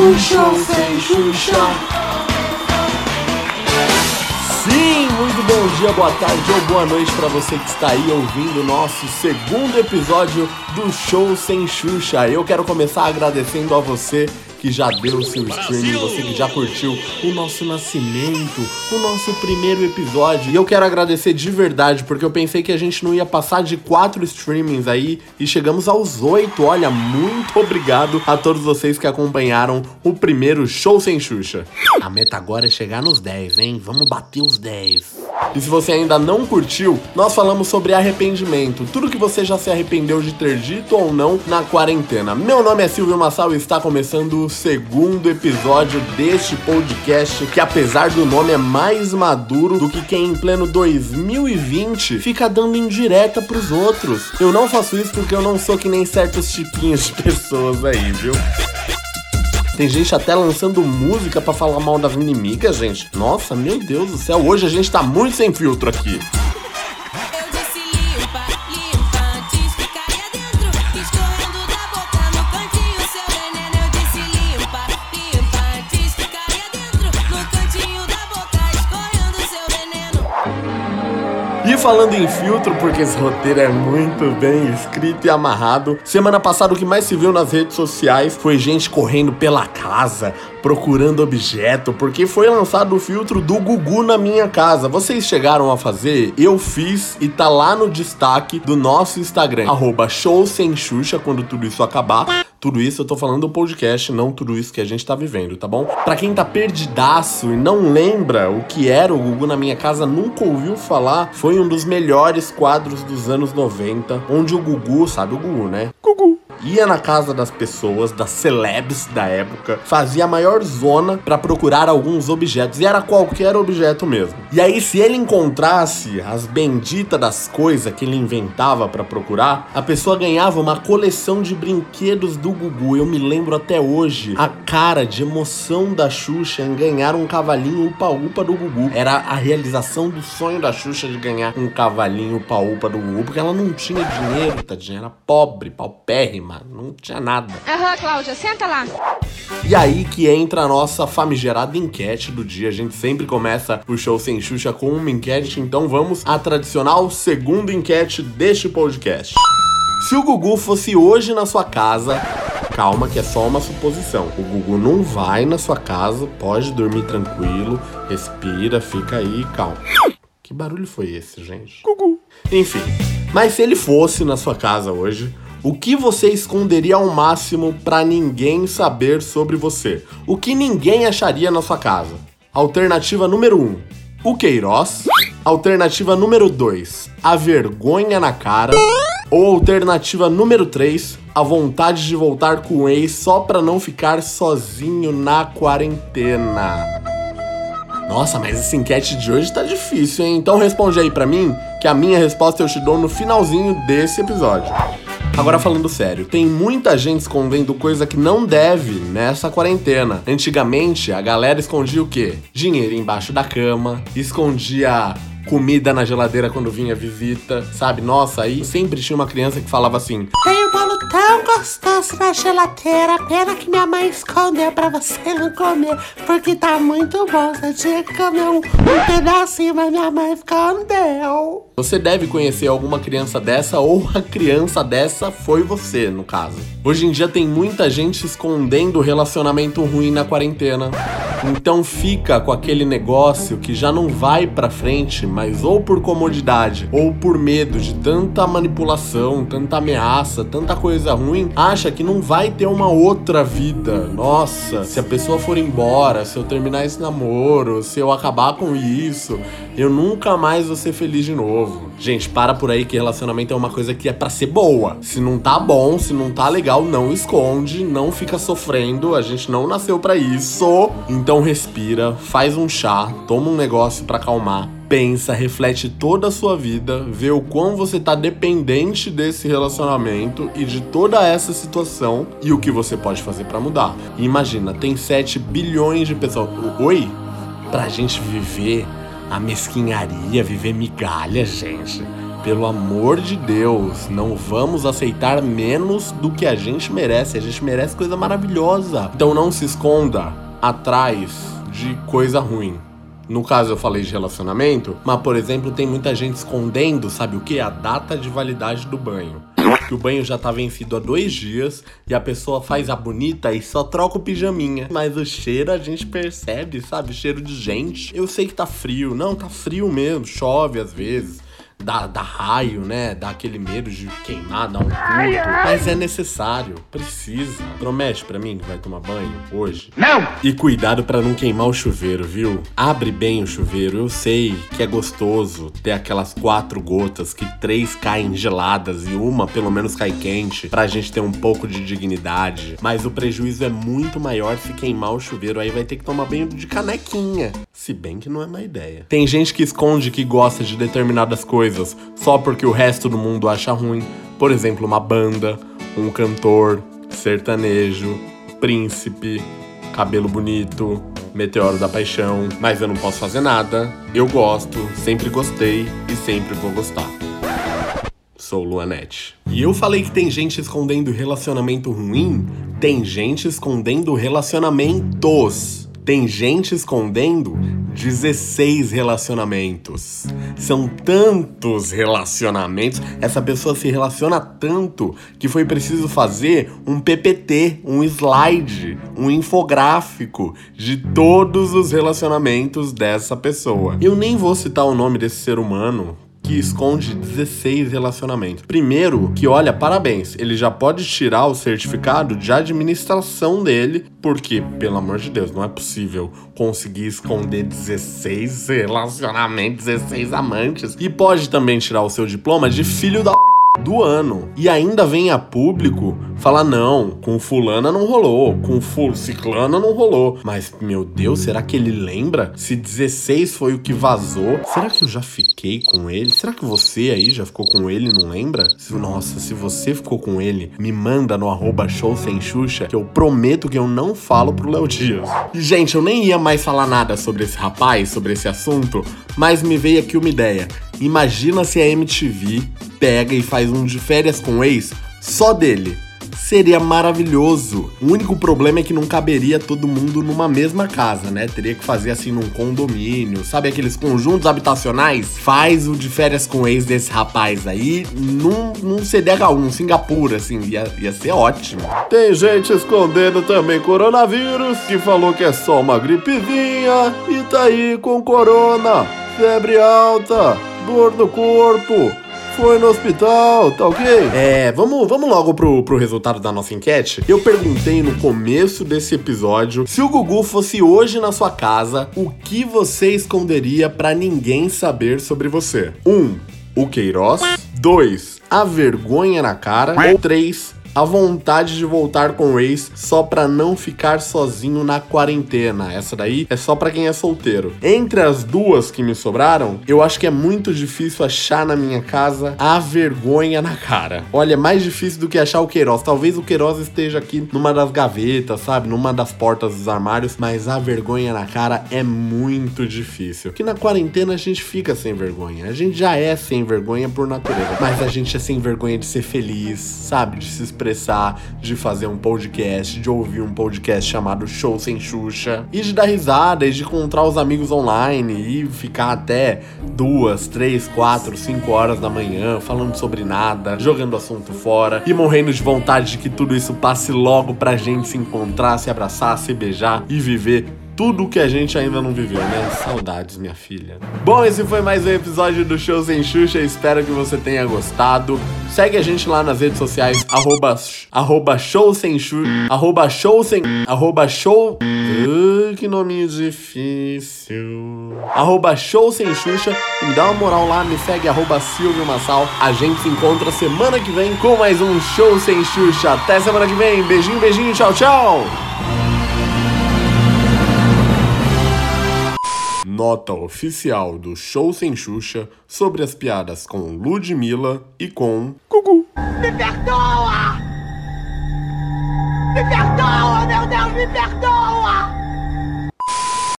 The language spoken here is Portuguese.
Show sem Xuxa. Sim, muito bom dia, boa tarde ou boa noite para você que está aí ouvindo o nosso segundo episódio do Show Sem Xuxa. Eu quero começar agradecendo a você que já deu o seu streaming, você que já curtiu o nosso nascimento, o nosso primeiro episódio. E eu quero agradecer de verdade, porque eu pensei que a gente não ia passar de quatro streamings aí e chegamos aos oito. Olha, muito obrigado a todos vocês que acompanharam o primeiro Show Sem Xuxa. A meta agora é chegar nos 10, hein? Vamos bater os 10. E se você ainda não curtiu, nós falamos sobre arrependimento, tudo que você já se arrependeu de ter dito ou não na quarentena. Meu nome é Silvio Massal e está começando o segundo episódio deste podcast, que apesar do nome é mais maduro do que quem em pleno 2020 fica dando indireta pros outros. Eu não faço isso porque eu não sou que nem certos tipinhos de pessoas aí, viu? Tem gente até lançando música para falar mal das inimigas, gente. Nossa, meu Deus do céu. Hoje a gente tá muito sem filtro aqui. Falando em filtro, porque esse roteiro é muito bem escrito e amarrado, semana passada o que mais se viu nas redes sociais foi gente correndo pela casa, procurando objeto, porque foi lançado o filtro do Gugu na minha casa. Vocês chegaram a fazer? Eu fiz e tá lá no destaque do nosso Instagram, arroba show sem Xuxa, quando tudo isso acabar. Tudo isso eu tô falando do podcast, não tudo isso que a gente tá vivendo, tá bom? Pra quem tá perdidaço e não lembra o que era o Gugu na minha casa, nunca ouviu falar, foi um dos melhores quadros dos anos 90, onde o Gugu, sabe o Gugu, né? Gugu ia na casa das pessoas, das celebs da época, fazia a maior zona para procurar alguns objetos, e era qualquer objeto mesmo. E aí, se ele encontrasse as benditas das coisas que ele inventava para procurar, a pessoa ganhava uma coleção de brinquedos do Gugu. Eu me lembro até hoje a cara de emoção da Xuxa em ganhar um cavalinho upa-upa do Gugu. Era a realização do sonho da Xuxa de ganhar um cavalinho upa-upa do Gugu, porque ela não tinha dinheiro, tadinha, era pobre, paupérrima não tinha nada. Aham, Cláudia, senta lá. E aí que entra a nossa famigerada enquete do dia. A gente sempre começa o show sem Xuxa com uma enquete, então vamos à tradicional segunda enquete deste podcast. Se o Gugu fosse hoje na sua casa, calma que é só uma suposição. O Gugu não vai na sua casa, pode dormir tranquilo, respira, fica aí, calma. Que barulho foi esse, gente? Gugu. Enfim, mas se ele fosse na sua casa hoje, o que você esconderia ao máximo para ninguém saber sobre você? O que ninguém acharia na sua casa? Alternativa número 1. Um, o Queiroz. Alternativa número 2. A vergonha na cara. Ou alternativa número 3. A vontade de voltar com o ex só pra não ficar sozinho na quarentena. Nossa, mas essa enquete de hoje tá difícil, hein? Então responde aí pra mim, que a minha resposta eu te dou no finalzinho desse episódio. Agora falando sério, tem muita gente escondendo coisa que não deve nessa quarentena. Antigamente, a galera escondia o quê? Dinheiro embaixo da cama, escondia comida na geladeira quando vinha visita, sabe? Nossa, aí sempre tinha uma criança que falava assim: Tem um bolo tão gostoso na geladeira, pena que minha mãe escondeu pra você não comer, porque tá muito bom. Você tinha que comer um, um pedacinho, mas minha mãe escondeu. Você deve conhecer alguma criança dessa ou a criança dessa foi você, no caso. Hoje em dia tem muita gente escondendo relacionamento ruim na quarentena. Então fica com aquele negócio que já não vai para frente, mas ou por comodidade ou por medo de tanta manipulação, tanta ameaça, tanta coisa ruim, acha que não vai ter uma outra vida. Nossa, se a pessoa for embora, se eu terminar esse namoro, se eu acabar com isso, eu nunca mais vou ser feliz de novo. Gente, para por aí que relacionamento é uma coisa que é para ser boa. Se não tá bom, se não tá legal, não esconde, não fica sofrendo. A gente não nasceu para isso. Então respira, faz um chá, toma um negócio para acalmar pensa, reflete toda a sua vida, vê o quão você tá dependente desse relacionamento e de toda essa situação e o que você pode fazer para mudar. Imagina, tem 7 bilhões de pessoas. Oi? Pra gente viver a mesquinharia, viver migalha, gente. Pelo amor de Deus, não vamos aceitar menos do que a gente merece. A gente merece coisa maravilhosa. Então não se esconda atrás de coisa ruim. No caso eu falei de relacionamento, mas por exemplo, tem muita gente escondendo, sabe o que? A data de validade do banho. Que o banho já tá vencido há dois dias e a pessoa faz a bonita e só troca o pijaminha. Mas o cheiro a gente percebe, sabe? Cheiro de gente. Eu sei que tá frio. Não, tá frio mesmo. Chove às vezes dá, dá raio, né? Dá aquele medo de queimar, dar um curto. Mas é necessário, precisa. Promete para mim que vai tomar banho hoje? Não! E cuidado para não queimar o chuveiro, viu? Abre bem o chuveiro. Eu sei que é gostoso ter aquelas quatro gotas que três caem geladas e uma pelo menos cai quente, pra gente ter um pouco de dignidade. Mas o prejuízo é muito maior se queimar o chuveiro. Aí vai ter que tomar banho de canequinha. Se bem que não é má ideia. Tem gente que esconde que gosta de determinadas coisas só porque o resto do mundo acha ruim. Por exemplo, uma banda, um cantor, sertanejo, príncipe, cabelo bonito, meteoro da paixão. Mas eu não posso fazer nada. Eu gosto, sempre gostei e sempre vou gostar. Sou Luanete. E eu falei que tem gente escondendo relacionamento ruim? Tem gente escondendo relacionamentos. Tem gente escondendo 16 relacionamentos. São tantos relacionamentos. Essa pessoa se relaciona tanto que foi preciso fazer um PPT, um slide, um infográfico de todos os relacionamentos dessa pessoa. Eu nem vou citar o nome desse ser humano, que esconde 16 relacionamentos. Primeiro, que olha, parabéns, ele já pode tirar o certificado de administração dele, porque, pelo amor de Deus, não é possível conseguir esconder 16 relacionamentos, 16 amantes. E pode também tirar o seu diploma de filho da do ano. E ainda vem a público falar: não, com fulana não rolou, com ciclana não rolou. Mas, meu Deus, será que ele lembra? Se 16 foi o que vazou, será que eu já fiquei com ele? Será que você aí já ficou com ele e não lembra? Nossa, se você ficou com ele, me manda no arroba show sem Xuxa, que eu prometo que eu não falo pro Léo Dias. Gente, eu nem ia mais falar nada sobre esse rapaz, sobre esse assunto, mas me veio aqui uma ideia. Imagina se a MTV pega e faz um de férias com o ex só dele. Seria maravilhoso. O único problema é que não caberia todo mundo numa mesma casa, né? Teria que fazer assim num condomínio, sabe aqueles conjuntos habitacionais? Faz o de férias com o ex desse rapaz aí num, num CDH1, Singapura, assim, ia, ia ser ótimo. Tem gente escondendo também coronavírus, que falou que é só uma gripezinha e tá aí com corona, febre alta, dor no corpo foi no hospital, tá ok? É, vamos, vamos logo pro, pro resultado da nossa enquete. Eu perguntei no começo desse episódio se o Gugu fosse hoje na sua casa, o que você esconderia para ninguém saber sobre você? 1. Um, o Queiroz. 2. A vergonha na cara. Ou 3 a vontade de voltar com o ex só pra não ficar sozinho na quarentena. Essa daí é só pra quem é solteiro. Entre as duas que me sobraram, eu acho que é muito difícil achar na minha casa a vergonha na cara. Olha, é mais difícil do que achar o Queiroz. Talvez o Queiroz esteja aqui numa das gavetas, sabe? Numa das portas dos armários, mas a vergonha na cara é muito difícil. Que na quarentena a gente fica sem vergonha. A gente já é sem vergonha por natureza, mas a gente é sem vergonha de ser feliz, sabe? De se expressar, de fazer um podcast, de ouvir um podcast chamado Show Sem Xuxa, e de dar risada, e de encontrar os amigos online e ficar até duas, três, quatro, cinco horas da manhã falando sobre nada, jogando assunto fora e morrendo de vontade de que tudo isso passe logo pra gente se encontrar, se abraçar, se beijar e viver tudo que a gente ainda não viveu, né? Saudades, minha filha. Bom, esse foi mais um episódio do Show Sem Xuxa. Espero que você tenha gostado. Segue a gente lá nas redes sociais, arroba, arroba show sem xuxa, arroba show sem, arroba show... Uh, que nome difícil. Arroba show sem Xuxa. E me dá uma moral lá, me segue, arroba Silvio Massal. A gente se encontra semana que vem com mais um Show Sem Xuxa. Até semana que vem. Beijinho, beijinho, tchau, tchau. Nota oficial do Show Sem Xuxa sobre as piadas com Ludmilla e com Gugu. Me perdoa! Me perdoa, meu Deus, me perdoa!